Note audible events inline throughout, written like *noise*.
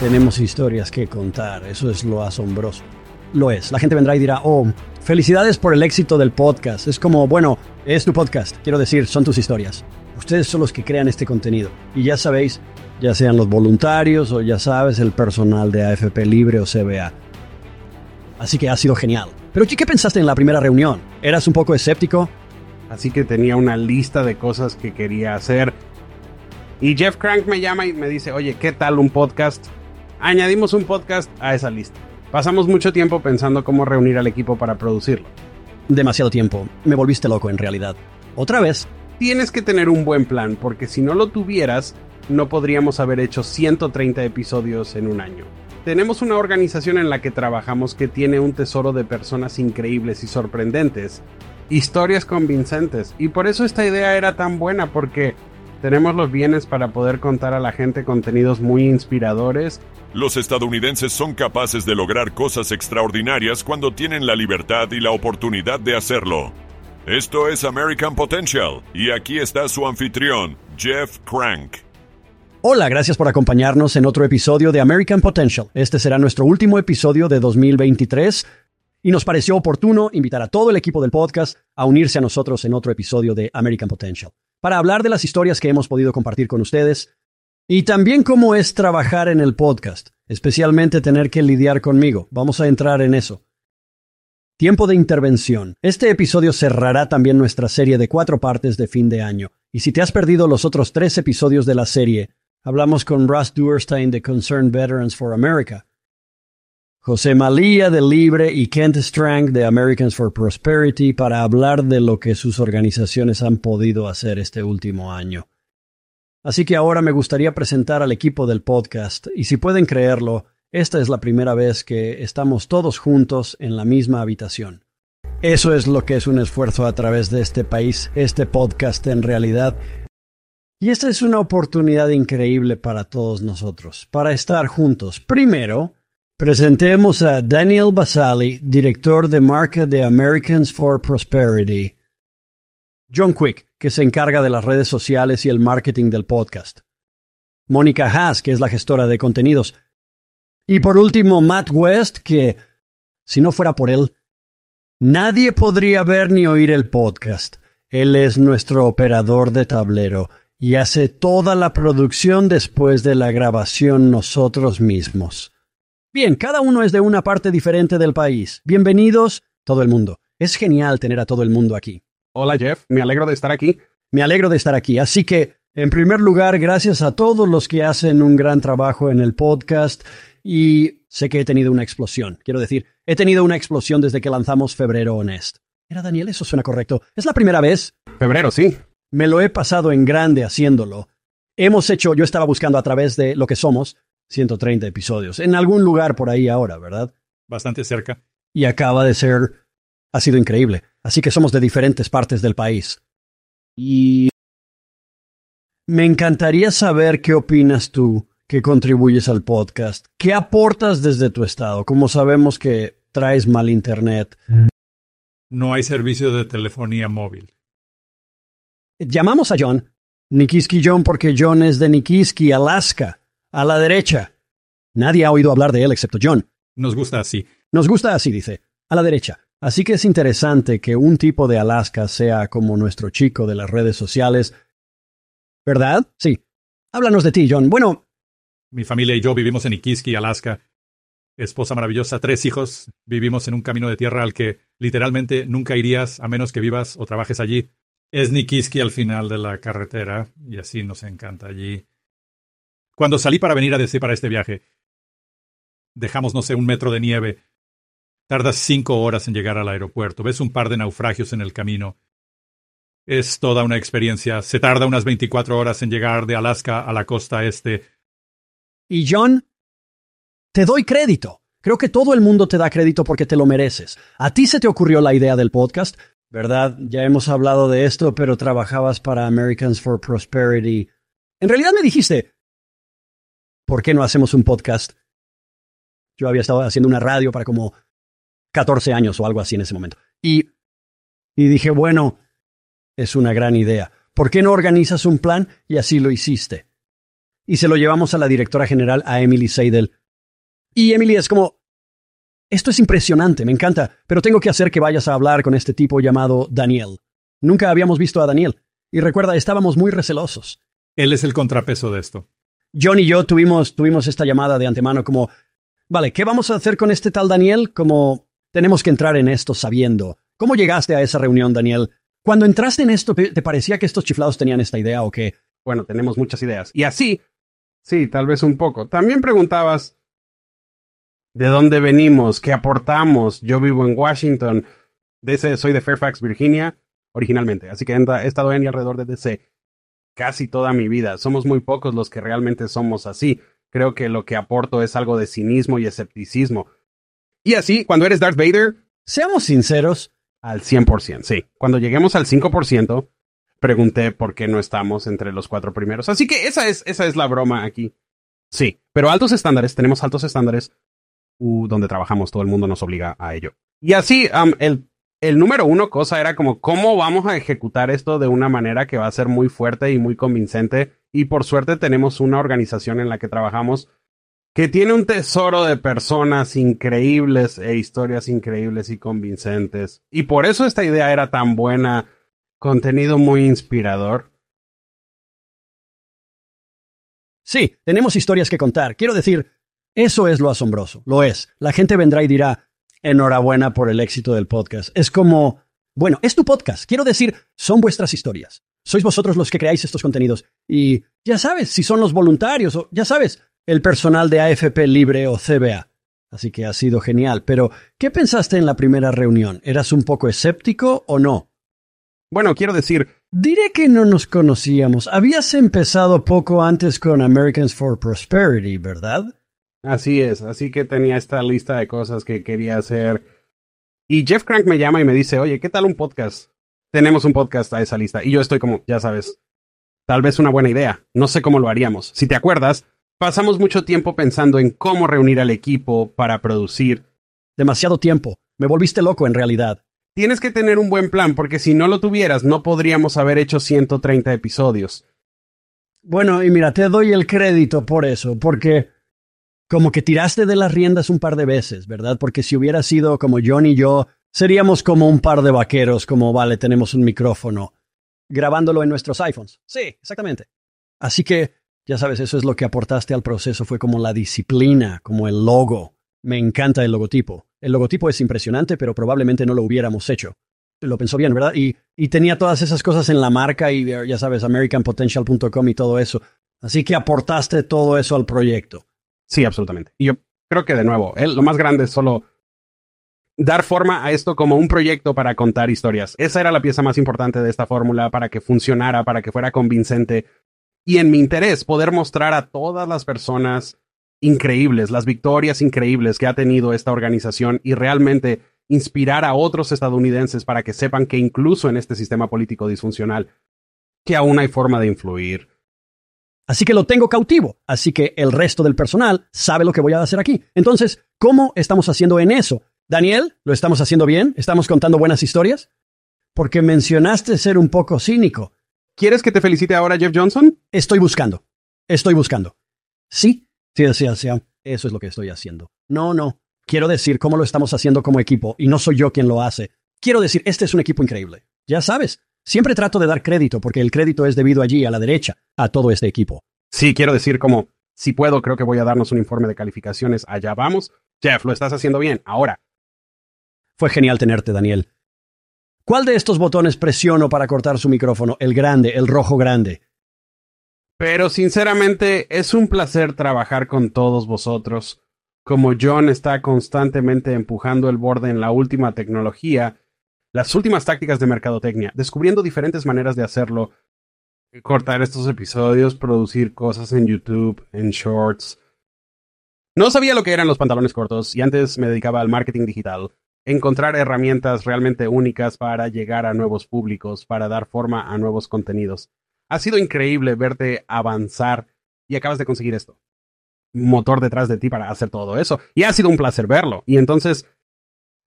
Tenemos historias que contar, eso es lo asombroso. Lo es, la gente vendrá y dirá, oh, felicidades por el éxito del podcast. Es como, bueno, es tu podcast, quiero decir, son tus historias. Ustedes son los que crean este contenido. Y ya sabéis, ya sean los voluntarios o ya sabes, el personal de AFP Libre o CBA. Así que ha sido genial. Pero ¿qué pensaste en la primera reunión? ¿Eras un poco escéptico? Así que tenía una lista de cosas que quería hacer. Y Jeff Crank me llama y me dice, oye, ¿qué tal un podcast? Añadimos un podcast a esa lista. Pasamos mucho tiempo pensando cómo reunir al equipo para producirlo. Demasiado tiempo. Me volviste loco en realidad. Otra vez. Tienes que tener un buen plan, porque si no lo tuvieras, no podríamos haber hecho 130 episodios en un año. Tenemos una organización en la que trabajamos que tiene un tesoro de personas increíbles y sorprendentes, historias convincentes, y por eso esta idea era tan buena porque tenemos los bienes para poder contar a la gente contenidos muy inspiradores. Los estadounidenses son capaces de lograr cosas extraordinarias cuando tienen la libertad y la oportunidad de hacerlo. Esto es American Potential y aquí está su anfitrión, Jeff Crank. Hola, gracias por acompañarnos en otro episodio de American Potential. Este será nuestro último episodio de 2023 y nos pareció oportuno invitar a todo el equipo del podcast a unirse a nosotros en otro episodio de American Potential para hablar de las historias que hemos podido compartir con ustedes y también cómo es trabajar en el podcast, especialmente tener que lidiar conmigo. Vamos a entrar en eso. Tiempo de intervención. Este episodio cerrará también nuestra serie de cuatro partes de fin de año. Y si te has perdido los otros tres episodios de la serie, hablamos con Russ Duerstein de Concerned Veterans for America, José Malía de Libre y Kent Strang de Americans for Prosperity para hablar de lo que sus organizaciones han podido hacer este último año. Así que ahora me gustaría presentar al equipo del podcast, y si pueden creerlo, esta es la primera vez que estamos todos juntos en la misma habitación. Eso es lo que es un esfuerzo a través de este país, este podcast en realidad. Y esta es una oportunidad increíble para todos nosotros, para estar juntos. Primero, presentemos a Daniel Basali, director de marca de Americans for Prosperity. John Quick, que se encarga de las redes sociales y el marketing del podcast. Mónica Haas, que es la gestora de contenidos. Y por último, Matt West, que, si no fuera por él, nadie podría ver ni oír el podcast. Él es nuestro operador de tablero y hace toda la producción después de la grabación nosotros mismos. Bien, cada uno es de una parte diferente del país. Bienvenidos, todo el mundo. Es genial tener a todo el mundo aquí. Hola Jeff, me alegro de estar aquí. Me alegro de estar aquí. Así que, en primer lugar, gracias a todos los que hacen un gran trabajo en el podcast y sé que he tenido una explosión. Quiero decir, he tenido una explosión desde que lanzamos Febrero Honest. ¿Era Daniel? Eso suena correcto. ¿Es la primera vez? Febrero, sí. Me lo he pasado en grande haciéndolo. Hemos hecho, yo estaba buscando a través de lo que somos, 130 episodios, en algún lugar por ahí ahora, ¿verdad? Bastante cerca. Y acaba de ser, ha sido increíble. Así que somos de diferentes partes del país. Y me encantaría saber qué opinas tú que contribuyes al podcast. ¿Qué aportas desde tu estado? Como sabemos que traes mal internet. No hay servicio de telefonía móvil. Llamamos a John, Nikiski John, porque John es de Nikiski, Alaska, a la derecha. Nadie ha oído hablar de él excepto John. Nos gusta así. Nos gusta así, dice, a la derecha. Así que es interesante que un tipo de Alaska sea como nuestro chico de las redes sociales. ¿Verdad? Sí. Háblanos de ti, John. Bueno, Mi familia y yo vivimos en Iquiski, Alaska. Esposa maravillosa, tres hijos. Vivimos en un camino de tierra al que literalmente nunca irías a menos que vivas o trabajes allí. Es Nikiski al final de la carretera y así nos encanta allí. Cuando salí para venir a DC para este viaje, dejamos, no sé, un metro de nieve. Tardas cinco horas en llegar al aeropuerto. Ves un par de naufragios en el camino. Es toda una experiencia. Se tarda unas 24 horas en llegar de Alaska a la costa este. y John, te doy crédito. Creo que todo el mundo te da crédito porque te lo mereces. A ti se te ocurrió la idea del podcast, ¿verdad? Ya hemos hablado de esto, pero trabajabas para Americans for Prosperity. En realidad me dijiste, ¿por qué no hacemos un podcast? Yo había estado haciendo una radio para como 14 años o algo así en ese momento. Y, dije, bueno, es una gran idea. ¿Por qué no organizas un plan? Y así lo hiciste. y se lo llevamos a la directora general, a Emily Seidel. Y Emily es como, esto es impresionante, me encanta, pero tengo que hacer que vayas a hablar con este tipo llamado Daniel. Nunca habíamos visto a Daniel. Y recuerda, estábamos muy recelosos. Él es el contrapeso de esto. John y yo tuvimos, tuvimos esta llamada de antemano como, vale, ¿qué vamos a hacer con este tal Daniel? Como, tenemos que entrar en esto sabiendo. ¿Cómo llegaste a esa reunión, Daniel? Cuando entraste en esto, ¿te parecía que estos chiflados tenían esta idea o qué? Bueno, tenemos muchas ideas. Y así, sí, tal vez un poco. También preguntabas, ¿de dónde venimos? ¿Qué aportamos? Yo vivo en Washington. DC, soy de Fairfax, Virginia, originalmente. Así que he estado en y alrededor de DC casi toda mi vida. Somos muy pocos los que realmente somos así. Creo que lo que aporto es algo de cinismo y escepticismo. Y así, cuando eres Darth Vader... Seamos sinceros. Al 100%, sí. Cuando lleguemos al 5%, pregunté por qué no estamos entre los cuatro primeros. Así que esa es, esa es la broma aquí. Sí, pero altos estándares, tenemos altos estándares uh, donde trabajamos, todo el mundo nos obliga a ello. Y así, el el número uno cosa era como cómo vamos a ejecutar esto de una manera que va a ser muy fuerte y muy convincente. Y por suerte tenemos una organización en la que trabajamos que tiene un tesoro de personas increíbles e historias increíbles y convincentes. Y por eso esta idea era tan buena, contenido muy inspirador. Sí, tenemos historias que contar. Quiero decir, eso es lo asombroso, lo es. La gente vendrá y dirá, enhorabuena por el éxito del podcast. Es como, bueno, es tu podcast. Quiero decir, son vuestras historias. Sois vosotros los que creáis estos contenidos. Y ya sabes, si son los voluntarios o, ya sabes, el personal de AFP Libre o CBA. Así que ha sido genial. Pero, ¿qué pensaste en la primera reunión? ¿Eras un poco escéptico o no? Bueno, quiero decir... Diré que no nos conocíamos. Habías empezado poco antes con Americans for Prosperity, ¿verdad? Así es, así que tenía esta lista de cosas que quería hacer. Y Jeff Crank me llama y me dice, oye, ¿qué tal un podcast? Tenemos un podcast a esa lista. Y yo estoy como, ya sabes, tal vez una buena idea. No sé cómo lo haríamos. Si te acuerdas, pasamos mucho tiempo pensando en cómo reunir al equipo para producir. Demasiado tiempo. Me volviste loco en realidad. Tienes que tener un buen plan, porque si no lo tuvieras, no podríamos haber hecho 130 episodios. Bueno, y mira, te doy el crédito por eso, porque como que tiraste de las riendas un par de veces, ¿verdad? Porque si hubiera sido como John y yo, seríamos como un par de vaqueros, como, vale, tenemos un micrófono, grabándolo en nuestros iPhones. Sí, exactamente. Así que, ya sabes, eso es lo que aportaste al proceso, fue como la disciplina, como el logo. Me encanta el logotipo. El logotipo es impresionante, pero probablemente no lo hubiéramos hecho. Lo pensó bien, ¿verdad? Y, y tenía todas esas cosas en la marca y, ya sabes, americanpotential.com y todo eso. Así que aportaste todo eso al proyecto. Sí, absolutamente. Y yo creo que de nuevo, lo más grande es solo dar forma a esto como un proyecto para contar historias. Esa era la pieza más importante de esta fórmula para que funcionara, para que fuera convincente. Y en mi interés, poder mostrar a todas las personas increíbles, las victorias increíbles que ha tenido esta organización y realmente inspirar a otros estadounidenses para que sepan que incluso en este sistema político disfuncional, que aún hay forma de influir, Así que lo tengo cautivo. Así que el resto del personal sabe lo que voy a hacer aquí. Entonces, ¿cómo estamos haciendo en eso? Daniel, ¿lo estamos haciendo bien? ¿Estamos contando buenas historias? Porque mencionaste ser un poco cínico. ¿Quieres que te felicite ahora, Jeff Johnson? Estoy buscando. Estoy buscando. Sí, sí, sí, sí. Eso es lo que estoy haciendo. No, no. Quiero decir cómo lo estamos haciendo como equipo y no soy yo quien lo hace. Quiero decir, este es un equipo increíble. Ya sabes, Siempre trato de dar crédito porque el crédito es debido allí, a la derecha, a todo este equipo. Sí, quiero decir como, si puedo, creo que voy a darnos un informe de calificaciones. Allá vamos. Jeff, lo estás haciendo bien. Ahora. Fue genial tenerte, Daniel. ¿Cuál de estos botones presiono para cortar su micrófono? El grande, el rojo grande. Pero sinceramente es un placer trabajar con todos vosotros. Como John está constantemente empujando el borde en la última tecnología, las últimas tácticas de mercadotecnia, descubriendo diferentes maneras de hacerlo, cortar estos episodios, producir cosas en YouTube, en shorts. No sabía lo que eran los pantalones cortos y antes me dedicaba al marketing digital, encontrar herramientas realmente únicas para llegar a nuevos públicos, para dar forma a nuevos contenidos. Ha sido increíble verte avanzar y acabas de conseguir esto. Motor detrás de ti para hacer todo eso. Y ha sido un placer verlo. Y entonces,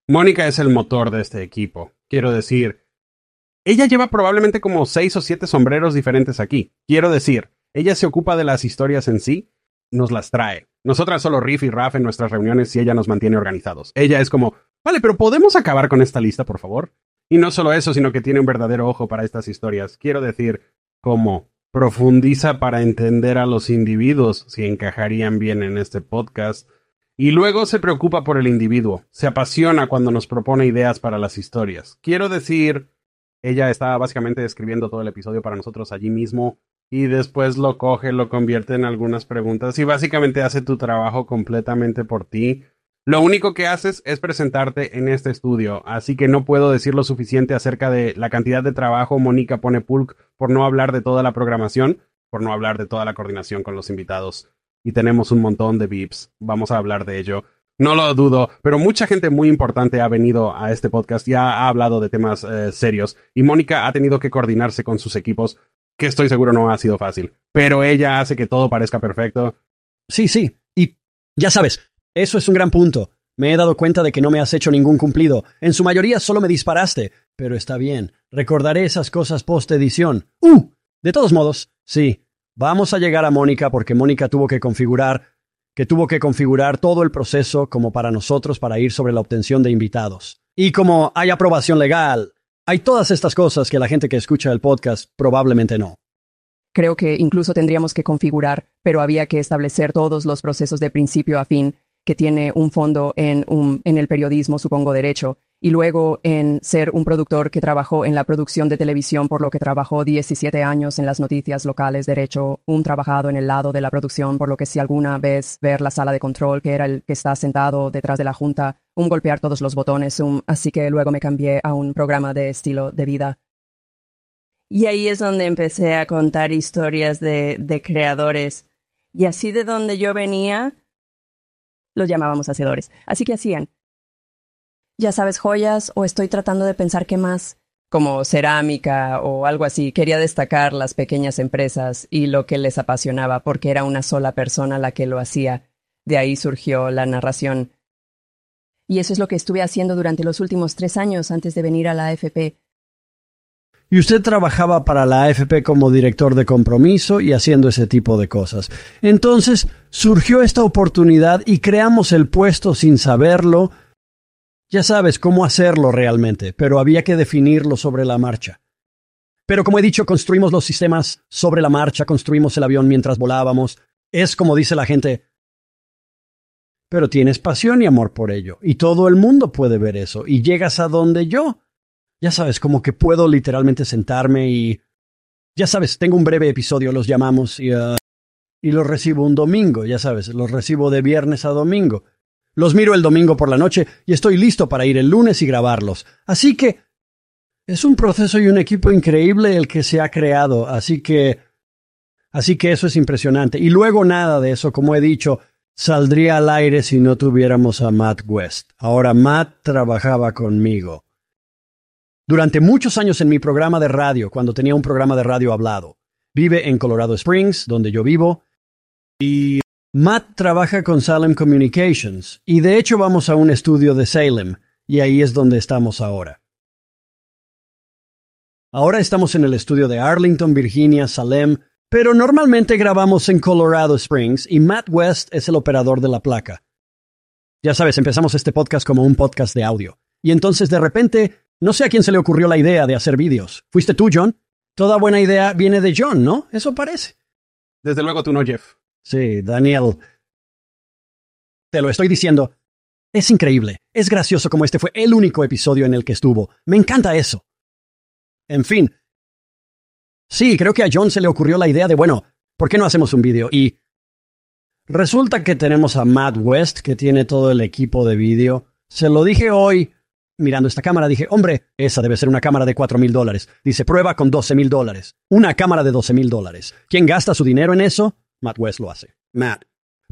Mónica es el motor de este equipo. Quiero decir, ella lleva probablemente como seis o siete sombreros diferentes aquí. Quiero decir, Ella se ocupa de las historias en sí, nos las trae. Nosotras solo riff y raff en nuestras reuniones y ella nos mantiene organizados. Ella es como, vale, pero ¿podemos acabar con esta lista, por favor? Y no solo eso, sino que tiene un verdadero ojo para estas historias. Quiero decir, como profundiza para entender a los individuos si encajarían bien en este podcast. Y luego se preocupa por el individuo, se apasiona cuando nos propone ideas para las historias. Quiero decir, ella está básicamente escribiendo todo el episodio para nosotros allí mismo y después lo coge, lo convierte en algunas preguntas y básicamente hace tu trabajo completamente por ti. Lo único que haces es presentarte en este estudio, así que no puedo decir lo suficiente acerca de la cantidad de trabajo Mónica pone Pulk por no hablar de toda la programación, por no hablar de toda la coordinación con los invitados. Y tenemos un montón de VIPs, vamos a hablar de ello. No lo dudo, pero mucha gente muy importante ha venido a este podcast y ha, hablado de temas eh, serios. Y Mónica ha tenido que coordinarse con sus equipos que estoy seguro no ha sido fácil. Pero ella hace que todo parezca perfecto. Sí, sí. Y ya sabes, eso es un gran punto. Me he dado cuenta de que no me has hecho ningún cumplido. En su mayoría solo me disparaste. Pero está bien. Recordaré esas cosas post edición. ¡Uh! De todos modos, sí. Vamos a llegar a Mónica porque Mónica tuvo que configurar que tuvo que configurar todo el proceso como para nosotros para ir sobre la obtención de invitados. Y como hay aprobación legal, hay todas estas cosas que la gente que escucha el podcast probablemente no. Creo que incluso tendríamos que configurar, pero había que establecer todos los procesos de principio a fin que tiene un fondo en, un, en el periodismo, supongo derecho, y luego en ser un productor que trabajó en la producción de televisión, por lo que trabajó 17 años en las noticias locales, derecho, un trabajado en el lado de la producción, por lo que si alguna vez ver la sala de control, que era el que está sentado detrás de la junta, un golpear todos los botones, un, así que luego me cambié a un programa de estilo de vida. Y ahí es donde empecé a contar historias de, de creadores. Y así de donde yo venía, los llamábamos hacedores. Así que hacían ya sabes, joyas o estoy tratando de pensar qué más, como cerámica o algo así. Quería destacar las pequeñas empresas y lo que les apasionaba porque era una sola persona la que lo hacía. De ahí surgió la narración. Y eso es lo que estuve haciendo durante los últimos tres años antes de venir a la AFP. Y usted trabajaba para la AFP como director de compromiso y haciendo ese tipo de cosas. Entonces surgió esta oportunidad y creamos el puesto sin saberlo ya sabes cómo hacerlo realmente, pero había que definirlo sobre la marcha. Pero como he dicho, construimos los sistemas sobre la marcha, construimos el avión mientras volábamos. Es como dice la gente. Pero tienes pasión y amor por ello, y todo el mundo puede ver eso, y llegas a donde yo. Ya sabes, como que puedo literalmente sentarme y... Ya sabes, tengo un breve episodio, los llamamos, y... Uh, y los recibo un domingo, ya sabes, los recibo de viernes a domingo. Los miro el domingo por la noche y estoy listo para ir el lunes y grabarlos. Así que es un proceso y un equipo increíble el que se ha creado, así que así que eso es impresionante. Y luego nada de eso, como he dicho, saldría al aire si no tuviéramos a Matt West. Ahora Matt trabajaba conmigo. Durante muchos años en mi programa de radio, cuando tenía un programa de radio hablado. Vive en Colorado Springs, donde yo vivo, y Matt trabaja con Salem Communications y de hecho vamos a un estudio de Salem y ahí es donde estamos ahora. Ahora estamos en el estudio de Arlington, Virginia, Salem, pero normalmente grabamos en Colorado Springs y Matt West es el operador de la placa. Ya sabes, empezamos este podcast como un podcast de audio. Y entonces de repente, no sé a quién se le ocurrió la idea de hacer vídeos. ¿Fuiste tú, John? Toda buena idea viene de John, ¿no? Eso parece. Desde luego tú no, Jeff. Sí, Daniel. Te lo estoy diciendo. Es increíble. Es gracioso como este fue el único episodio en el que estuvo. Me encanta eso. En fin. Sí, creo que a John se le ocurrió la idea de, bueno, ¿por qué no hacemos un vídeo? Y resulta que tenemos a Matt West, que tiene todo el equipo de vídeo. Se lo dije hoy, mirando esta cámara, dije, hombre, esa debe ser una cámara de cuatro mil dólares. Dice, prueba con doce mil dólares. Una cámara de doce mil dólares. ¿Quién gasta su dinero en eso? Matt West lo hace. Matt.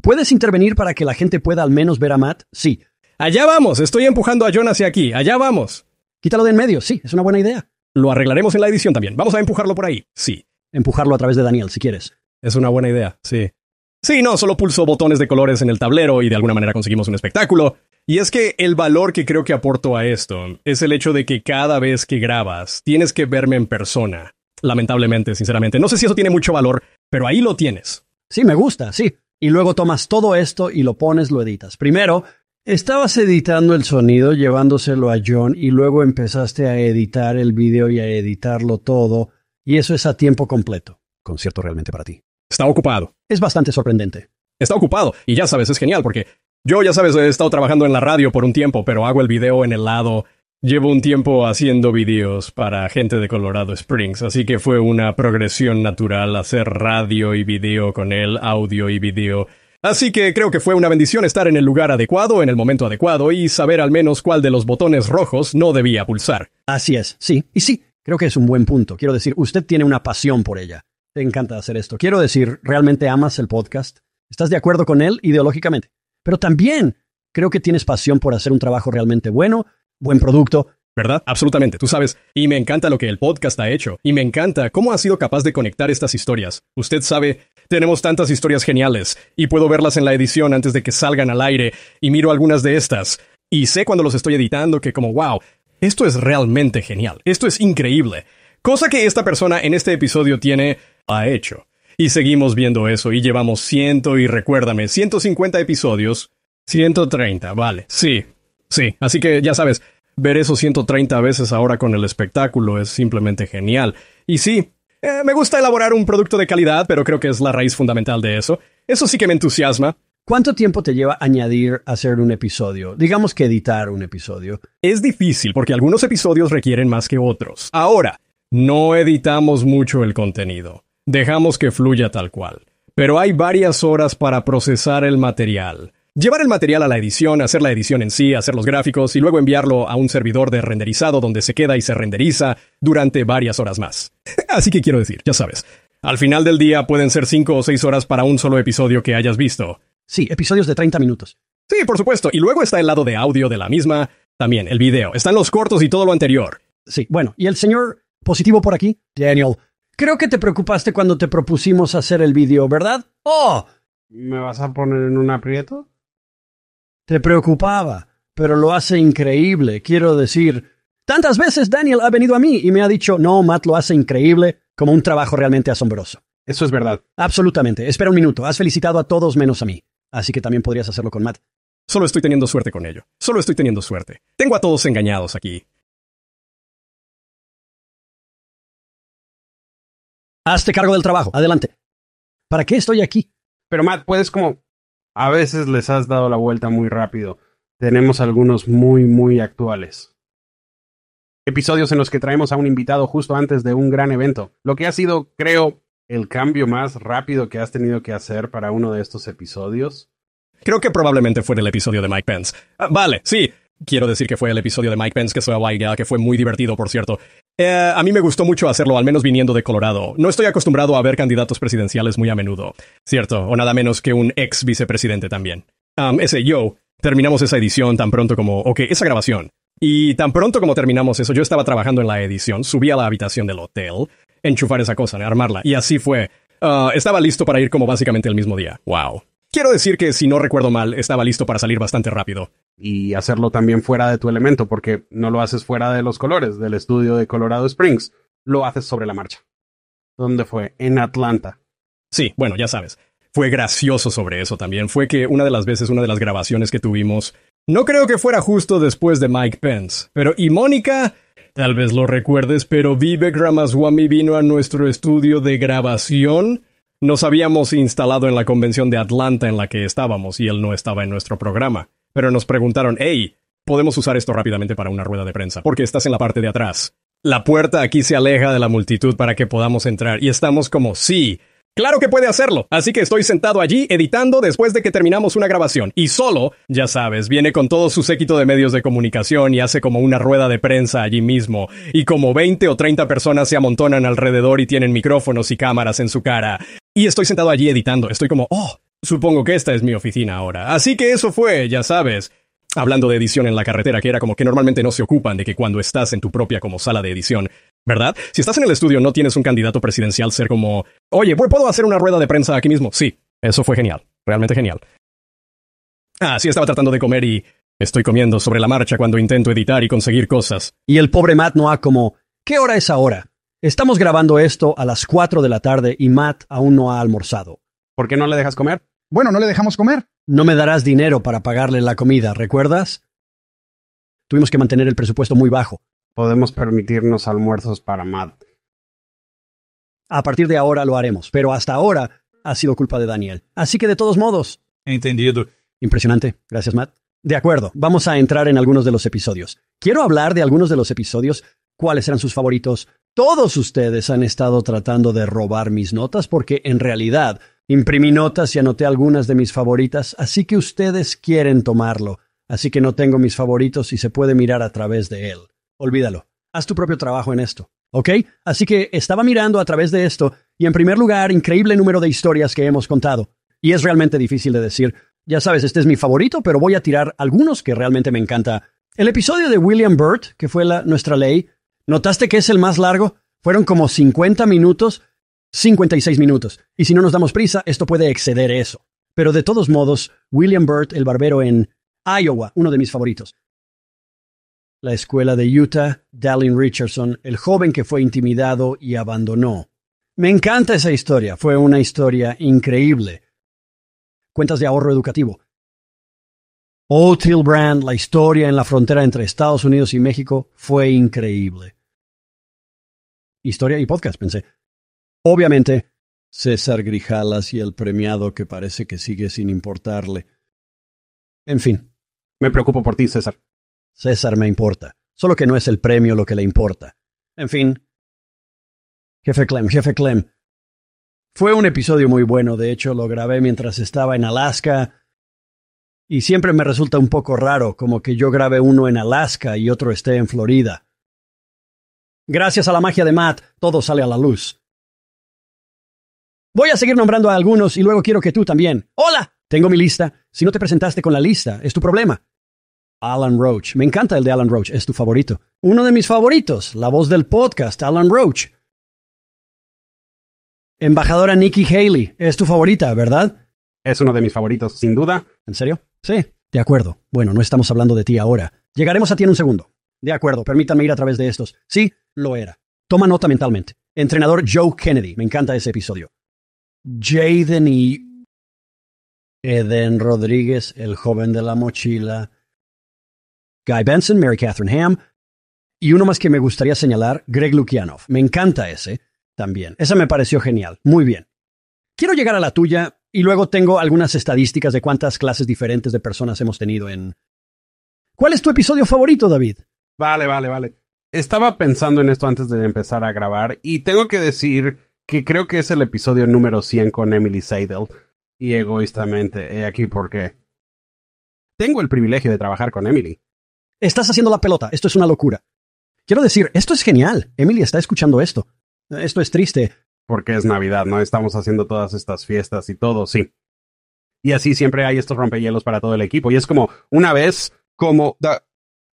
¿Puedes intervenir para que la gente pueda al menos ver a Matt? Sí. Allá vamos, estoy empujando a John hacia aquí, allá vamos. Quítalo de en medio, sí, es una buena idea. Lo arreglaremos en la edición también. Vamos a empujarlo por ahí, sí. Empujarlo a través de Daniel, si quieres. Es una buena idea, sí. Sí, no, solo pulso botones de colores en el tablero y de alguna manera conseguimos un espectáculo. Y es que el valor que creo que aporto a esto es el hecho de que cada vez que grabas tienes que verme en persona. Lamentablemente, sinceramente. No sé si eso tiene mucho valor, Pero ahí lo tienes. Sí, me gusta, sí. Y luego tomas todo esto y lo pones, lo editas. Primero, estabas editando el sonido, llevándoselo a John, y luego empezaste a editar el video y a editarlo todo, y eso es a tiempo completo. Concierto realmente para ti. Está ocupado. Es bastante sorprendente. Está ocupado. Y ya sabes, es genial porque yo, ya sabes, he estado trabajando en la radio por un tiempo, pero hago el video en el lado. Llevo un tiempo haciendo videos para gente de Colorado Springs, así que fue una progresión natural hacer radio y video con él, audio y video. Así que creo que fue una bendición estar en el lugar adecuado, en el momento adecuado y saber al menos cuál de los botones rojos no debía pulsar. Así es, sí. Y sí, creo que es un buen punto. Quiero decir, usted tiene una pasión por ella. Te encanta hacer esto. Quiero decir, ¿realmente amas el podcast? ¿Estás de acuerdo con él ideológicamente? Pero también creo que tienes pasión por hacer un trabajo realmente bueno, buen producto. ¿Verdad? Absolutamente, tú sabes. Y me encanta lo que el podcast ha hecho. Y me encanta cómo ha sido capaz de conectar estas historias. Usted sabe, tenemos tantas historias geniales. Y puedo verlas en la edición antes de que salgan al aire. Y miro algunas de estas. Y sé cuando los estoy editando que como, wow, esto es realmente genial. Esto es increíble. Cosa que esta persona en este episodio tiene, ha hecho. Y seguimos viendo eso y llevamos ciento y recuérdame, 150 episodios. 130, vale. Sí, sí. Así que ya sabes, ver eso 130 veces ahora con el espectáculo es simplemente genial. Y sí, eh, me gusta elaborar un producto de calidad, pero creo que es la raíz fundamental de eso. Eso sí que me entusiasma. ¿Cuánto tiempo te lleva añadir hacer un episodio? Digamos que editar un episodio. Es difícil porque algunos episodios requieren más que otros. Ahora, no editamos mucho el contenido. Dejamos que fluya tal cual. Pero hay varias horas para procesar el material. Llevar el material a la edición, hacer la edición en sí, hacer los gráficos y luego enviarlo a un servidor de renderizado donde se queda y se renderiza durante varias horas más. *laughs* Así que quiero decir, ya sabes, al final del día pueden ser 5 o 6 horas para un solo episodio que hayas visto. Sí, episodios de 30 minutos. Sí, por supuesto. Y luego está el lado de audio de la misma. También el video. Están los cortos y todo lo anterior. Sí, bueno, ¿y el señor positivo por aquí? Daniel, Creo que te preocupaste cuando te propusimos hacer el vídeo, ¿verdad? ¡Oh! ¿Me vas a poner en un aprieto? Te preocupaba, pero lo hace increíble. Quiero decir, tantas veces Daniel ha venido a mí y me ha dicho, no, Matt lo hace increíble, como un trabajo realmente asombroso. Eso es verdad. Absolutamente. Espera un minuto. Has felicitado a todos menos a mí. Así que también podrías hacerlo con Matt. Solo estoy teniendo suerte con ello. Solo estoy teniendo suerte. Tengo a todos engañados aquí. Hazte cargo del trabajo. Adelante. ¿Para qué estoy aquí? Pero Matt, puedes como... A veces les has dado la vuelta muy rápido. Tenemos algunos muy, muy actuales. Episodios en los que traemos a un invitado justo antes de un gran evento. Lo que ha sido, creo, el cambio más rápido que has tenido que hacer para uno de estos episodios. Creo que probablemente fue el episodio de Mike Pence. Ah, vale, sí. Quiero decir que fue el episodio de Mike Pence que fue a que fue muy divertido, por cierto. Eh, a mí me gustó mucho hacerlo, al menos viniendo de Colorado. No estoy acostumbrado a ver candidatos presidenciales muy a menudo, ¿cierto? O nada menos que un ex vicepresidente también. ese yo, terminamos esa edición tan pronto como, ok, esa grabación. Y tan pronto como terminamos eso, yo estaba trabajando en la edición, subí a la habitación del hotel, enchufar esa cosa, armarla, y así fue. Ah, estaba listo para ir como básicamente el mismo día. Wow. Quiero decir que, si no recuerdo mal, estaba listo para salir bastante rápido. Y hacerlo también fuera de tu elemento, porque no lo haces fuera de los colores del estudio de Colorado Springs, lo haces sobre la marcha. ¿Dónde fue? En Atlanta. Sí, bueno, ya sabes. Fue gracioso sobre eso también. Fue que una de las veces, una de las grabaciones que tuvimos, no creo que fuera justo después de Mike Pence, pero y Mónica, tal vez lo recuerdes, pero Vivek Ramaswamy vino a nuestro estudio de grabación nos habíamos instalado en la convención de Atlanta en la que estábamos y él no estaba en nuestro programa. Pero nos preguntaron, hey, podemos usar esto rápidamente para una rueda de prensa, porque estás en la parte de atrás. La puerta aquí se aleja de la multitud para que podamos entrar y estamos como, sí, Claro que puede hacerlo, así que estoy sentado allí editando después de que terminamos una grabación. Y solo, ya sabes, viene con todo su séquito de medios de comunicación y hace como una rueda de prensa allí mismo. Y como 20 o 30 personas se amontonan alrededor y tienen micrófonos y cámaras en su cara. Y estoy sentado allí editando, estoy como, oh, supongo que esta es mi oficina ahora. Así que eso fue, ya sabes. Hablando de edición en la carretera, que era como que normalmente no se ocupan de que cuando estás en tu propia como sala de edición, ¿verdad? Si estás en el estudio no tienes un candidato presidencial ser como, oye, ¿puedo hacer una rueda de prensa aquí mismo? Sí, eso fue genial, realmente genial. Ah, sí, estaba tratando de comer y estoy comiendo sobre la marcha cuando intento editar y conseguir cosas. Y el pobre Matt no ha como, ¿qué hora es ahora? Estamos grabando esto a las 4 de la tarde y Matt aún no ha almorzado. ¿Por qué no le dejas comer? Bueno, no le dejamos comer. No me darás dinero para pagarle la comida, ¿recuerdas? Tuvimos que mantener el presupuesto muy bajo. Podemos permitirnos almuerzos para Matt. A partir de ahora lo haremos, pero hasta ahora ha sido culpa de Daniel. Así que de todos modos. Entendido. Impresionante. Gracias, Matt. De acuerdo, vamos a entrar en algunos de los episodios. Quiero hablar de algunos de los episodios, cuáles eran sus favoritos. Todos ustedes han estado tratando de robar mis notas porque en realidad imprimí notas y anoté algunas de mis favoritas, así que ustedes quieren tomarlo. Así que no tengo mis favoritos y se puede mirar a través de él. Olvídalo. Haz tu propio trabajo en esto. ¿Ok? Así que estaba mirando a través de esto y en primer lugar, increíble número de historias que hemos contado. Y es realmente difícil de decir. Ya sabes, este es mi favorito, pero voy a tirar algunos que realmente me encanta. El episodio de William Burt, que fue la, nuestra ley, ¿notaste que es el más largo? Fueron como 50 minutos, 56 minutos. Y si no nos damos prisa, esto puede exceder eso. Pero de todos modos, William Burt, el barbero en Iowa, uno de mis favoritos. La escuela de Utah, Dallin Richardson, el joven que fue intimidado y abandonó. Me encanta esa historia, fue una historia increíble cuentas de ahorro educativo. Old Brand, la historia en la frontera entre Estados Unidos y México, fue increíble. Historia y podcast, pensé. Obviamente, César Grijalas y el premiado que parece que sigue sin importarle. En fin. Me preocupo por ti, César. César me importa, solo que no es el premio lo que le importa. En fin. Jefe Clem, jefe Clem, fue un episodio muy bueno, de hecho lo grabé mientras estaba en Alaska y siempre me resulta un poco raro como que yo grabe uno en Alaska y otro esté en Florida. Gracias a la magia de Matt, todo sale a la luz. Voy a seguir nombrando a algunos y luego quiero que tú también. ¡Hola! Tengo mi lista. Si no te presentaste con la lista, es tu problema. Alan Roach. Me encanta el de Alan Roach. Es tu favorito. Uno de mis favoritos. La voz del podcast, Alan Roach. Embajadora Nikki Haley, es tu favorita, ¿verdad? Es uno de mis favoritos, sin duda. ¿En serio? Sí, de acuerdo. Bueno, no estamos hablando de ti ahora. Llegaremos a ti en un segundo. De acuerdo, permítanme ir a través de estos. Sí, lo era. Toma nota mentalmente. Entrenador Joe Kennedy, me encanta ese episodio. Jaden y Eden Rodríguez, el joven de la mochila. Guy Benson, Mary Catherine Ham. Y uno más que me gustaría señalar, Greg Lukianov. Me encanta ese también. Esa me pareció genial. Muy bien. Quiero llegar a la tuya y luego tengo algunas estadísticas de cuántas clases diferentes de personas hemos tenido en... ¿Cuál es tu episodio favorito, David? Vale, vale, vale. Estaba pensando en esto antes de empezar a grabar y tengo que decir que creo que es el episodio número 100 con Emily Seidel. Y egoístamente, he aquí por qué. Tengo el privilegio de trabajar con Emily. Estás haciendo la pelota, esto es una locura. Quiero decir, esto es genial. Emily está escuchando esto. Esto es triste. Porque es Navidad, ¿no? Estamos haciendo todas estas fiestas y todo, sí. Y así siempre hay estos rompehielos para todo el equipo. Y es como, una vez, como,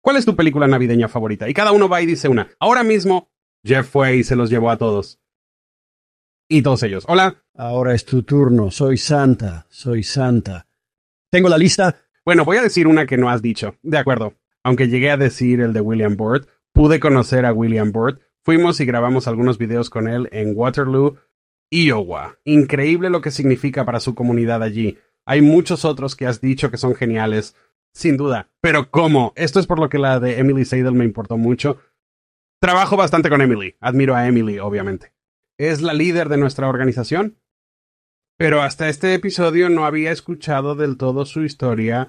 ¿cuál es tu película navideña favorita? Y cada uno va y dice una. Ahora mismo, Jeff fue y se los llevó a todos. Y todos ellos. Hola. Ahora es tu turno. Soy Santa. Soy Santa. ¿Tengo la lista? Bueno, voy a decir una que no has dicho. De acuerdo. Aunque llegué a decir el de William Burt, pude conocer a William Burt Fuimos y grabamos algunos videos con él en Waterloo, Iowa. Increíble lo que significa para su comunidad allí. Hay muchos otros que has dicho que son geniales, sin duda. Pero ¿cómo? Esto es por lo que la de Emily Seidel me importó mucho. Trabajo bastante con Emily. Admiro a Emily, obviamente. Es la líder de nuestra organización. Pero hasta este episodio no había escuchado del todo su historia,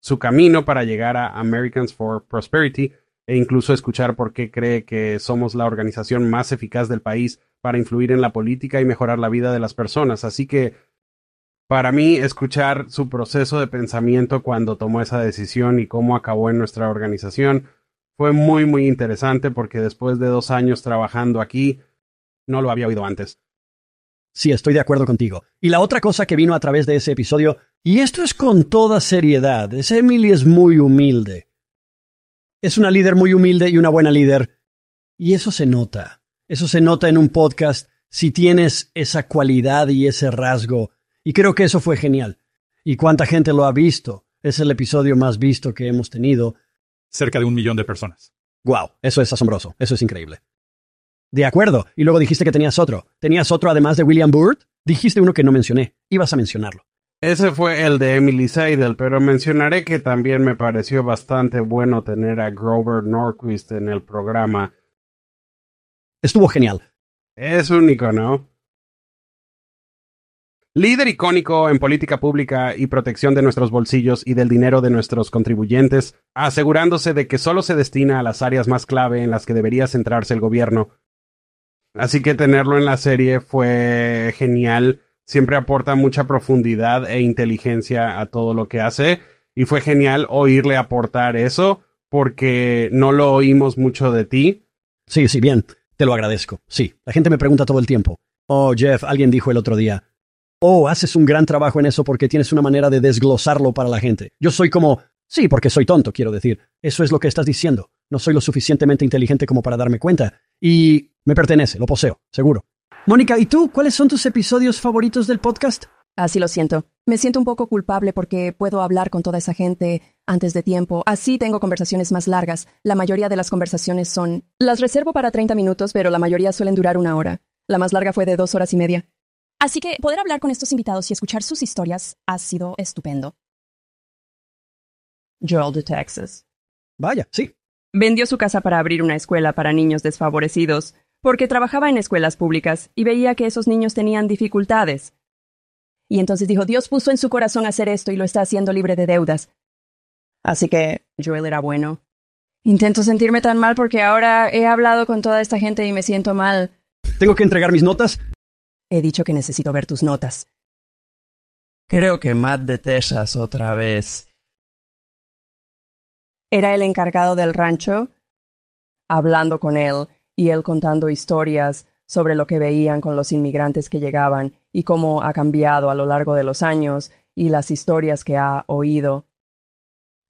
su camino para llegar a Americans for Prosperity, e incluso escuchar por qué cree que somos la organización más eficaz del país para influir en la política y mejorar la vida de las personas. Así que, para mí, escuchar su proceso de pensamiento cuando tomó esa decisión y cómo acabó en nuestra organización fue muy, muy interesante porque después de dos años trabajando aquí, no lo había oído antes. Sí, estoy de acuerdo contigo. Y la otra cosa que vino a través de ese episodio, y esto es con toda seriedad, es Emily es muy humilde. Es una líder muy humilde y una buena líder. Y eso se nota. Eso se nota en un podcast si tienes esa cualidad y ese rasgo. Y creo que eso fue genial. ¿Y cuánta gente lo ha visto? Es el episodio más visto que hemos tenido. Cerca de un millón de personas. Wow, eso es asombroso. Eso es increíble. De acuerdo. Y luego dijiste que tenías otro. ¿Tenías otro además de William Burt? Dijiste uno que no mencioné. Ibas a mencionarlo. Ese fue el de Emily Seidel, pero mencionaré que también me pareció bastante bueno tener a Grover Norquist en el programa. Estuvo genial. Es único, ¿no? Líder icónico en política pública y protección de nuestros bolsillos y del dinero de nuestros contribuyentes, asegurándose de que solo se destina a las áreas más clave en las que debería centrarse el gobierno. Así que tenerlo en la serie fue genial siempre aporta mucha profundidad e inteligencia a todo lo que hace y fue genial oírle aportar eso porque no lo oímos mucho de ti. Sí, sí, bien, te lo agradezco. Sí, la gente me pregunta todo el tiempo. Oh, Jeff, alguien dijo el otro día. Oh, haces un gran trabajo en eso porque tienes una manera de desglosarlo para la gente. Yo soy como... Sí, porque soy tonto, quiero decir. Eso es lo que estás diciendo. No soy lo suficientemente inteligente como para darme cuenta. Y me pertenece, lo poseo, seguro. Mónica, ¿y tú? ¿Cuáles son tus episodios favoritos del podcast? Así lo siento. Me siento un poco culpable porque puedo hablar con toda esa gente antes de tiempo. Así tengo conversaciones más largas. La mayoría de las conversaciones son... Las reservo para 30 minutos, pero la mayoría suelen durar una hora. La más larga fue de dos horas y media. Así que poder hablar con estos invitados y escuchar sus historias ha sido estupendo. Joel de Texas. Vaya, sí. Vendió su casa para abrir una escuela para niños desfavorecidos porque trabajaba en escuelas públicas y veía que esos niños tenían dificultades. Y entonces dijo, Dios puso en su corazón hacer esto y lo está haciendo libre de deudas. Así que Joel era bueno. Intento sentirme tan mal porque ahora he hablado con toda esta gente y me siento mal. ¿Tengo que entregar mis notas? He dicho que necesito ver tus notas. Creo que Matt de Texas otra vez. Era el encargado del rancho, hablando con él y él contando historias sobre lo que veían con los inmigrantes que llegaban y cómo ha cambiado a lo largo de los años y las historias que ha oído.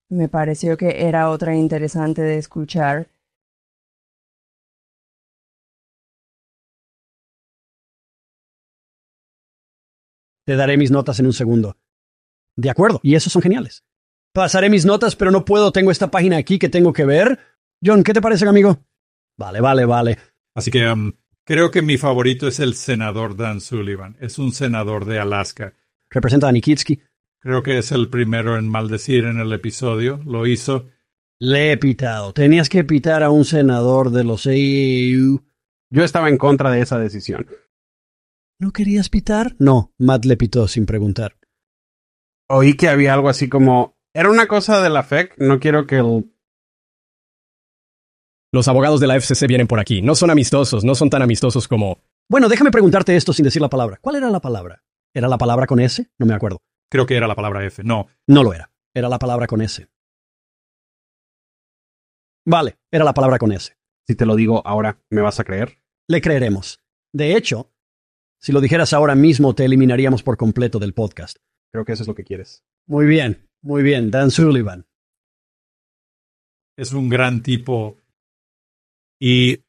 Me pareció que era otra interesante de escuchar. Te daré mis notas en un segundo. De acuerdo, y esos son geniales. Pasaré mis notas, pero no puedo, tengo esta página aquí que tengo que ver. John, ¿qué te parece, amigo? Vale, vale, vale. Así que um, creo que mi favorito es el senador Dan Sullivan. Es un senador de Alaska. Representa a Nikitsky. Creo que es el primero en maldecir en el episodio. Lo hizo. Le he pitado. Tenías que pitar a un senador de los AAU. Yo estaba en contra de esa decisión. ¿No querías pitar? No, Matt le pitó sin preguntar. Oí que había algo así como... Era una cosa de la FEC. No quiero que el los abogados de la FCC vienen por aquí. No son amistosos, no son tan amistosos como... Bueno, déjame preguntarte esto sin decir la palabra. ¿Cuál era la palabra? ¿Era la palabra con S? No me acuerdo. Creo que era la palabra F. No. No lo era. Era la palabra con S. Vale, era la palabra con S. Si te lo digo ahora, ¿me vas a creer? Le creeremos. De hecho, si lo dijeras ahora mismo, te eliminaríamos por completo del podcast. Creo que eso es lo que quieres. Muy bien, muy bien, Dan Sullivan. Es un gran tipo y,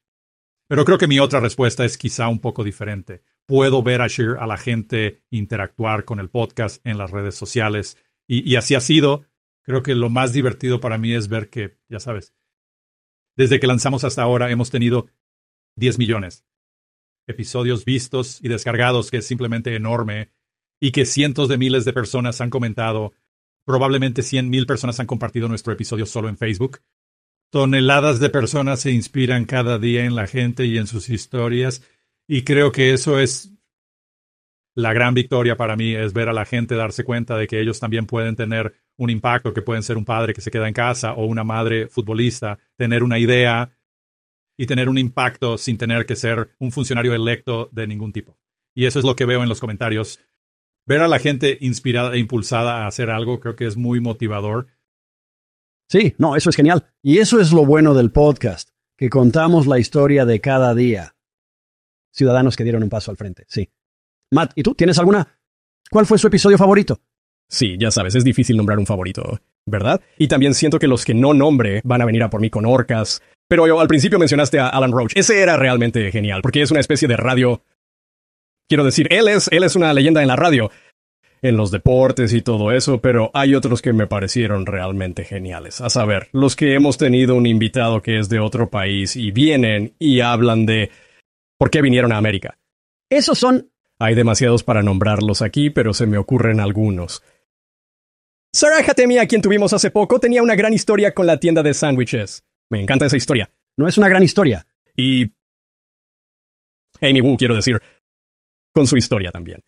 pero creo que mi otra respuesta es quizá un poco diferente. Puedo ver a, a la gente interactuar con el podcast en las redes sociales y, y así ha sido. Creo que lo más divertido para mí es ver que, ya sabes, desde que lanzamos hasta ahora hemos tenido 10 millones episodios vistos y descargados, que es simplemente enorme, y que cientos de miles de personas han comentado. Probablemente 100 mil personas han compartido nuestro episodio solo en Facebook. Toneladas de personas se inspiran cada día en la gente y en sus historias y creo que eso es la gran victoria para mí, es ver a la gente darse cuenta de que ellos también pueden tener un impacto, que pueden ser un padre que se queda en casa o una madre futbolista, tener una idea y tener un impacto sin tener que ser un funcionario electo de ningún tipo. Y eso es lo que veo en los comentarios. Ver a la gente inspirada e impulsada a hacer algo creo que es muy motivador Sí, no, eso es genial. Y eso es lo bueno del podcast, que contamos la historia de cada día. Ciudadanos que dieron un paso al frente, sí. Matt, ¿y tú tienes alguna? ¿Cuál fue su episodio favorito? Sí, ya sabes, es difícil nombrar un favorito, ¿verdad? Y también siento que los que no nombre van a venir a por mí con orcas. Pero al principio mencionaste a Alan Roach. Ese era realmente genial, porque es una especie de radio. Quiero decir, él es, él es una leyenda en la radio en los deportes y todo eso, pero hay otros que me parecieron realmente geniales. A saber, los que hemos tenido un invitado que es de otro país y vienen y hablan de ¿Por qué vinieron a América? Esos son... Hay demasiados para nombrarlos aquí, pero se me ocurren algunos. Sarah Hatemi, a quien tuvimos hace poco, tenía una gran historia con la tienda de sándwiches. Me encanta esa historia. No es una gran historia. Y... Amy Wu, quiero decir. Con su historia también.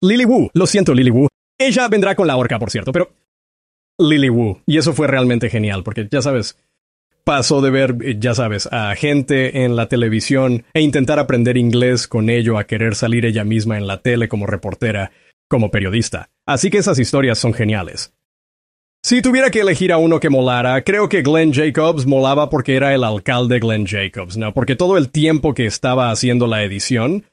Lily Wu, lo siento Lily Wu. Ella vendrá con la horca, por cierto, pero... Lily Wu. Y eso fue realmente genial, porque ya sabes, pasó de ver, eh, ya sabes, a gente en la televisión e intentar aprender inglés con ello a querer salir ella misma en la tele como reportera, como periodista. Así que esas historias son geniales. Si tuviera que elegir a uno que molara, creo que Glenn Jacobs molaba porque era el alcalde Glenn Jacobs, ¿no? Porque todo el tiempo que estaba haciendo la edición,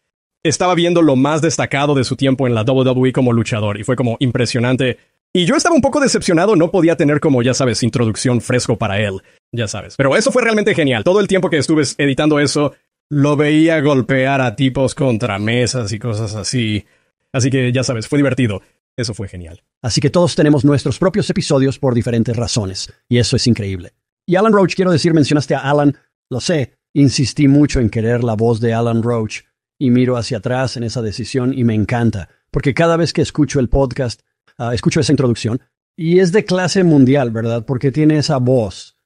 estaba viendo lo más destacado de su tiempo en la WWE como luchador y fue como impresionante. Y yo estaba un poco decepcionado, no podía tener como, ya sabes, introducción fresco para él, ya sabes. Pero eso fue realmente genial. Todo el tiempo que estuve editando eso, lo veía golpear a tipos contra mesas y cosas así. Así que, ya sabes, fue divertido. Eso fue genial. Así que todos tenemos nuestros propios episodios por diferentes razones, y eso es increíble. Y Alan Roach, quiero decir, mencionaste a Alan, lo sé, insistí mucho en querer la voz de Alan Roach, y miro hacia atrás en esa decisión y me encanta, porque cada vez que escucho el podcast, ah, escucho esa introducción, y es de clase mundial, ¿verdad? Porque tiene esa voz.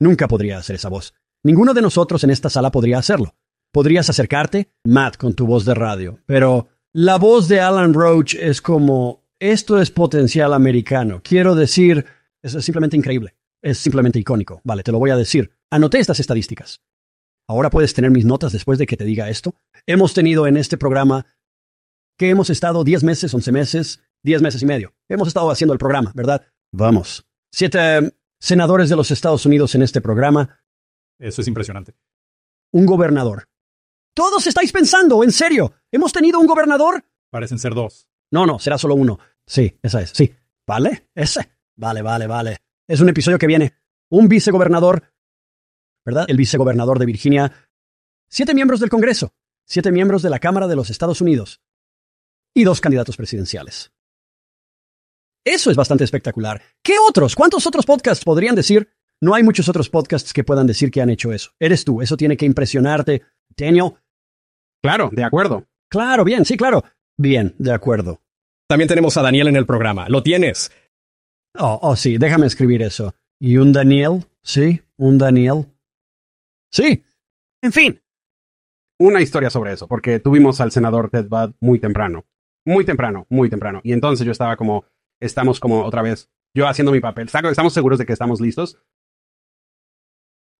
Nunca podría hacer esa voz. Ninguno de nosotros en esta sala podría hacerlo. Podrías acercarte, Matt, con tu voz de radio, pero la voz de Alan Roach es como, esto es potencial americano. Quiero decir, es simplemente increíble. Es simplemente icónico. Vale, te lo voy a decir. Anoté estas estadísticas. Ahora puedes tener mis notas después de que te diga esto. Hemos tenido en este programa que hemos estado 10 meses, 11 meses, 10 meses y medio. Hemos estado haciendo el programa, ¿verdad? Vamos. Siete senadores de los Estados Unidos en este programa. Eso es impresionante. Un gobernador. Todos estáis pensando, en serio, ¿hemos tenido un gobernador? Parecen ser dos. No, no, será solo uno. Sí, esa es, sí. ¿Vale? Ese. Vale, vale, vale. Es un episodio que viene. Un vicegobernador, ¿verdad? El vicegobernador de Virginia. Siete miembros del Congreso. Siete miembros de la Cámara de los Estados Unidos. Y dos candidatos presidenciales. Eso es bastante espectacular. ¿Qué otros? ¿Cuántos otros podcasts podrían decir? No hay muchos otros podcasts que puedan decir que han hecho eso. Eres tú. Eso tiene que impresionarte. Daniel, Claro, de acuerdo. Claro, bien, sí, claro. Bien, de acuerdo. También tenemos a Daniel en el programa. ¿Lo tienes? Oh, oh, sí, déjame escribir eso. ¿Y un Daniel? Sí, un Daniel. Sí. En fin. Una historia sobre eso, porque tuvimos al senador Ted Budd muy temprano. Muy temprano, muy temprano. Y entonces yo estaba como, estamos como otra vez, yo haciendo mi papel. Estamos seguros de que estamos listos.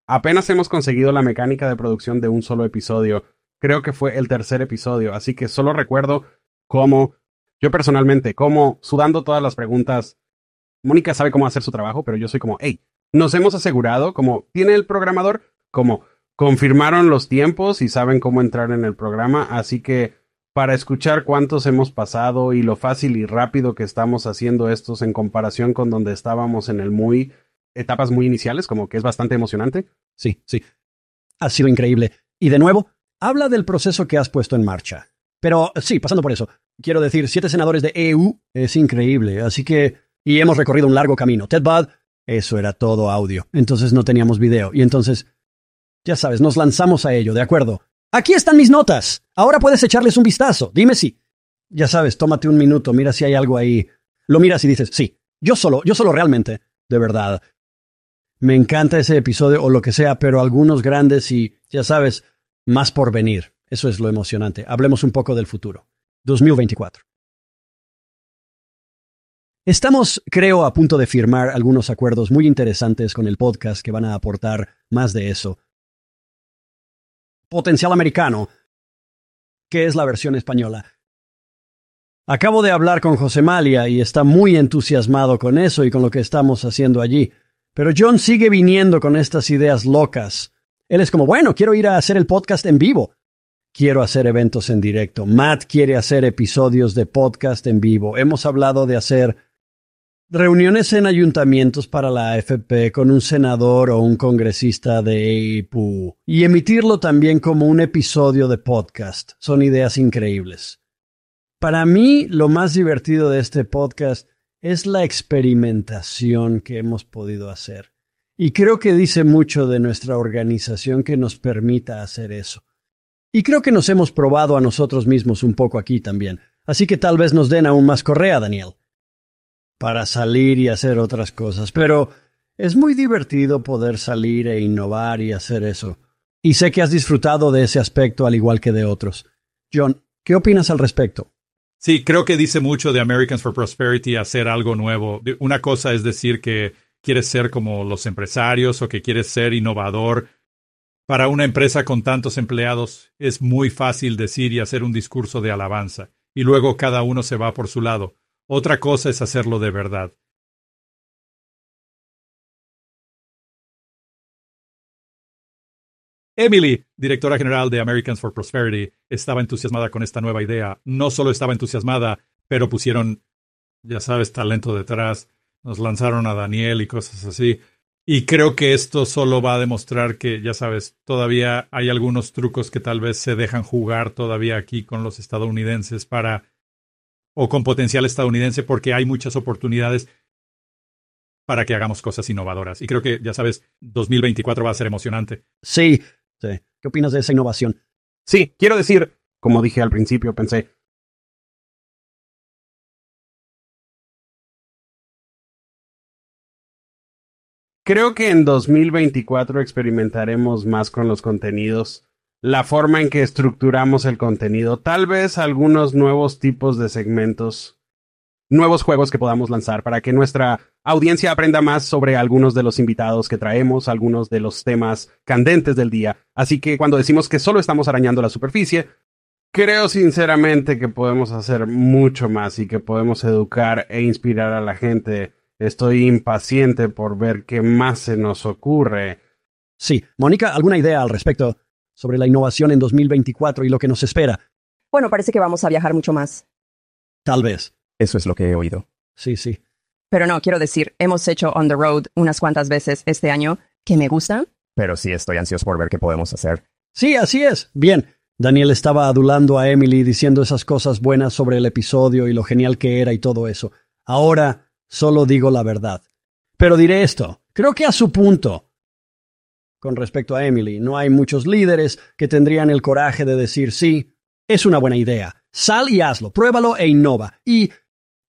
Apenas hemos conseguido la mecánica de producción de un solo episodio creo que fue el tercer episodio, así que solo recuerdo cómo, yo personalmente, cómo sudando todas las preguntas, Mónica sabe cómo hacer su trabajo, pero yo soy como, hey, nos hemos asegurado, como tiene el programador, como confirmaron los tiempos y saben cómo entrar en el programa, así que para escuchar cuántos hemos pasado y lo fácil y rápido que estamos haciendo estos en comparación con donde estábamos en el muy etapas muy iniciales, como que es bastante emocionante. Sí, sí. Ha sido increíble. Y de nuevo, habla del proceso que has puesto en marcha. Pero sí, pasando por eso, quiero decir, siete senadores de EU es increíble, así que... Y hemos recorrido un largo camino. Ted Budd, eso era todo audio, entonces no teníamos video. Y entonces, ya sabes, nos lanzamos a ello, ¿de acuerdo? Aquí están mis notas. Ahora puedes echarles un vistazo. Dime si. Ya sabes, tómate un minuto, mira si hay algo ahí. Lo miras y dices, sí, yo solo, yo solo realmente, de verdad. Me encanta ese episodio o lo que sea, pero algunos grandes y, ya sabes, más por venir. Eso es lo emocionante. Hablemos un poco del futuro. 2024. Estamos, creo, a punto de firmar algunos acuerdos muy interesantes con el podcast que van a aportar más de eso. Potencial americano, que es la versión española. Acabo de hablar con José Malia y está muy entusiasmado con eso y con lo que estamos haciendo allí. Pero John sigue viniendo con estas ideas locas. Él es como, bueno, quiero ir a hacer el podcast en vivo. Quiero hacer eventos en directo. Matt quiere hacer episodios de podcast en vivo. Hemos hablado de hacer reuniones en ayuntamientos para la AFP con un senador o un congresista de EIPU y emitirlo también como un episodio de podcast. Son ideas increíbles. Para mí, lo más divertido de este podcast es la experimentación que hemos podido hacer. Y creo que dice mucho de nuestra organización que nos permita hacer eso. Y creo que nos hemos probado a nosotros mismos un poco aquí también. Así que tal vez nos den aún más correa, Daniel. Para salir y hacer otras cosas. Pero es muy divertido poder salir e innovar y hacer eso. Y sé que has disfrutado de ese aspecto al igual que de otros. John, ¿qué opinas al respecto? Sí, creo que dice mucho de Americans for Prosperity hacer algo nuevo. Una cosa es decir que quieres ser como los empresarios o que quieres ser innovador. Para una empresa con tantos empleados es muy fácil decir y hacer un discurso de alabanza, y luego cada uno se va por su lado. Otra cosa es hacerlo de verdad. Emily, directora general de Americans for Prosperity, estaba entusiasmada con esta nueva idea. No solo estaba entusiasmada, pero pusieron, ya sabes, talento detrás. Nos lanzaron a Daniel y cosas así. Y creo que esto solo va a demostrar que, ya sabes, todavía hay algunos trucos que tal vez se dejan jugar todavía aquí con los estadounidenses para, o con potencial estadounidense, porque hay muchas oportunidades para que hagamos cosas innovadoras. Y creo que, ya sabes, 2024 va a ser emocionante. Sí, ¿Qué opinas de esa innovación? Sí, quiero decir, como dije al principio, pensé, Creo que en 2024 experimentaremos más con los contenidos, la forma en que estructuramos el contenido, tal vez algunos nuevos tipos de segmentos, nuevos juegos que podamos lanzar para que nuestra audiencia aprenda más sobre algunos de los invitados que traemos, algunos de los temas candentes del día. Así que cuando decimos que solo estamos arañando la superficie, creo sinceramente que podemos hacer mucho más y que podemos educar e inspirar a la gente. Estoy impaciente por ver qué más se nos ocurre. Sí, Mónica, ¿alguna idea al respecto sobre la innovación en 2024 y lo que nos espera? Bueno, parece que vamos a viajar mucho más. Tal vez. Eso es lo que he oído. Sí, sí. Pero no, quiero decir, hemos hecho On the Road unas cuantas veces este año que me gustan. Pero sí estoy ansioso por ver qué podemos hacer. Sí, así es. Bien. Daniel estaba adulando a Emily diciendo esas cosas buenas sobre el episodio y lo genial que era y todo eso. Ahora solo digo la verdad. Pero diré esto. Creo que a su punto. Con respecto a Emily, no hay muchos líderes que tendrían el coraje de decir sí, es una buena idea. Sal y hazlo, pruébalo e innova. Y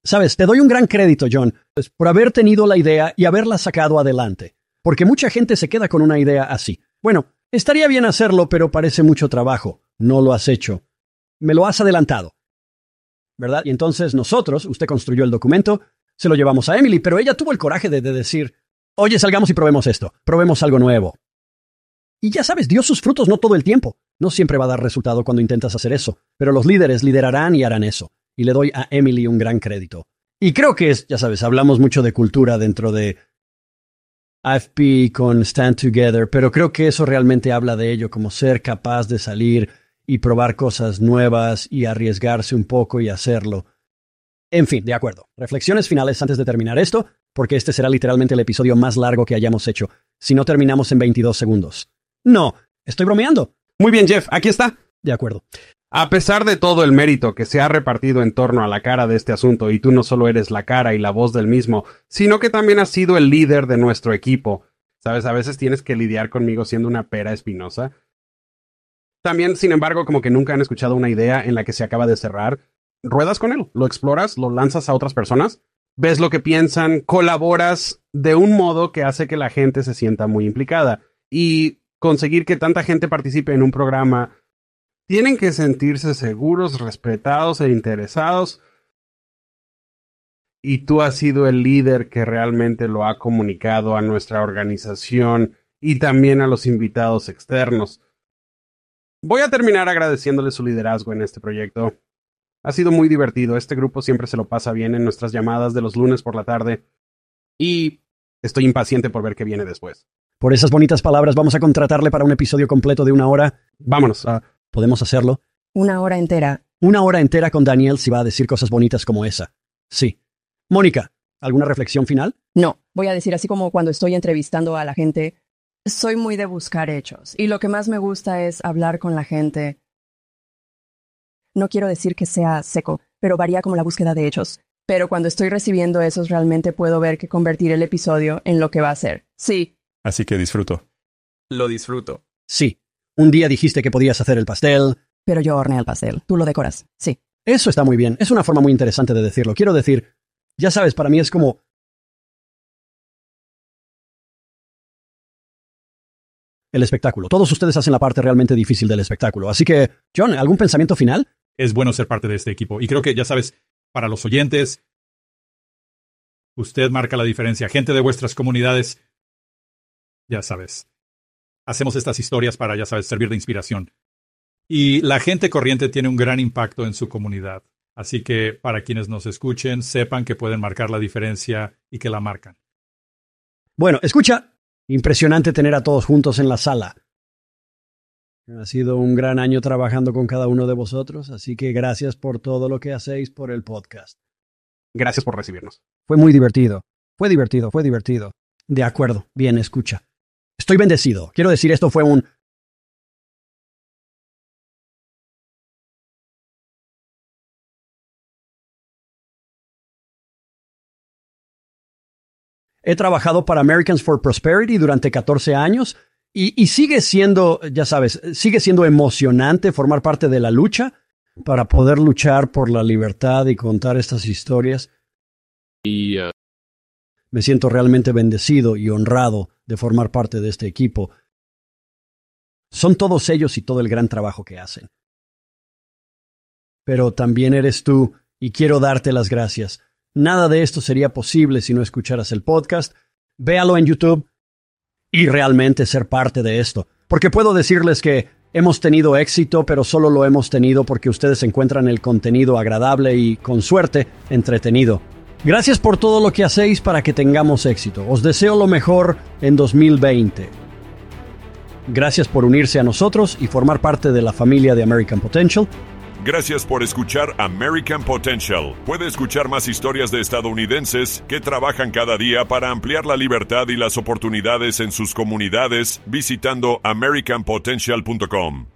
Sabes, te doy un gran crédito, John, pues, por haber tenido la idea y haberla sacado adelante. Porque mucha gente se queda con una idea así. Bueno, estaría bien hacerlo, pero parece mucho trabajo. No lo has hecho. Me lo has adelantado. ¿Verdad? Y entonces nosotros, usted construyó el documento, se lo llevamos a Emily, pero ella tuvo el coraje de, de decir, oye, salgamos y probemos esto, probemos algo nuevo. Y ya sabes, dio sus frutos no todo el tiempo. No siempre va a dar resultado cuando intentas hacer eso, pero los líderes liderarán y harán eso y le doy a Emily un gran crédito. Y creo que es, ya sabes, hablamos mucho de cultura dentro de AFP con Stand Together, pero creo que eso realmente habla de ello, como ser capaz de salir y probar cosas nuevas y arriesgarse un poco y hacerlo. En fin, de acuerdo. Reflexiones finales antes de terminar esto, porque este será literalmente el episodio más largo que hayamos hecho, si no terminamos en 22 segundos. No, estoy bromeando. Muy bien, Jeff, aquí está. De acuerdo. A pesar de todo el mérito que se ha repartido en torno a la cara de este asunto, y tú no solo eres la cara y la voz del mismo, sino que también has sido el líder de nuestro equipo. Sabes, a veces tienes que lidiar conmigo siendo una pera espinosa. También, sin embargo, como que nunca han escuchado una idea en la que se acaba de cerrar, ruedas con él, lo exploras, lo lanzas a otras personas, ves lo que piensan, colaboras de un modo que hace que la gente se sienta muy implicada. Y conseguir que tanta gente participe en un programa tienen que sentirse seguros, respetados e interesados. Y tú has sido el líder que realmente lo ha comunicado a nuestra organización y también a los invitados externos. Voy a terminar agradeciéndole su liderazgo en este proyecto. Ha sido muy divertido, este grupo siempre se lo pasa bien en nuestras llamadas de los lunes por la tarde. Y estoy impaciente por ver qué viene después. Por esas bonitas palabras vamos a contratarle para un episodio completo de una hora. Vámonos. a ¿Podemos hacerlo? Una hora entera. Una hora entera con Daniel si va a decir cosas bonitas como esa. Sí. Mónica, ¿alguna reflexión final? No, voy a decir así como cuando estoy entrevistando a la gente, soy muy de buscar hechos y lo que más me gusta es hablar con la gente. No quiero decir que sea seco, pero varía como la búsqueda de hechos. Pero cuando estoy recibiendo esos realmente puedo ver que convertir el episodio en lo que va a ser. Sí. Así que disfruto. Lo disfruto. Sí, Un día dijiste que podías hacer el pastel. Pero yo horneé el pastel. Tú lo decoras. Sí. Eso está muy bien. Es una forma muy interesante de decirlo. Quiero decir, ya sabes, para mí es como... El espectáculo. Todos ustedes hacen la parte realmente difícil del espectáculo. Así que, John, ¿algún pensamiento final? Es bueno ser parte de este equipo. Y creo que, ya sabes, para los oyentes, usted marca la diferencia. Gente de vuestras comunidades, ya sabes. Hacemos estas historias para, ya sabes, servir de inspiración. Y la gente corriente tiene un gran impacto en su comunidad. Así que para quienes nos escuchen, sepan que pueden marcar la diferencia y que la marcan. Bueno, escucha, impresionante tener a todos juntos en la sala. Ha sido un gran año trabajando con cada uno de vosotros, así que gracias por todo lo que hacéis por el podcast. Gracias por recibirnos. Fue muy divertido. Fue divertido, fue divertido. De acuerdo, bien, escucha. Estoy bendecido. Quiero decir, esto fue un He trabajado para Americans for Prosperity durante 14 años y, y, sigue siendo, ya sabes, sigue siendo emocionante formar parte de la lucha para poder luchar por la libertad y contar estas historias. Y uh... me siento realmente bendecido y honrado de formar parte de este equipo. Son todos ellos y todo el gran trabajo que hacen. Pero también eres tú y quiero darte las gracias Nada de esto sería posible si no escucharas el podcast. Véalo en YouTube y realmente ser parte de esto. Porque puedo decirles que hemos tenido éxito, pero solo lo hemos tenido porque ustedes encuentran el contenido agradable y, con suerte, entretenido. Gracias por todo lo que hacéis para que tengamos éxito. Os deseo lo mejor en 2020. Gracias por unirse a nosotros y formar parte de la familia de American Potential. Gracias por escuchar American Potential. Puede escuchar más historias de estadounidenses que trabajan cada día para ampliar la libertad y las oportunidades en sus comunidades visitando americanpotential.com.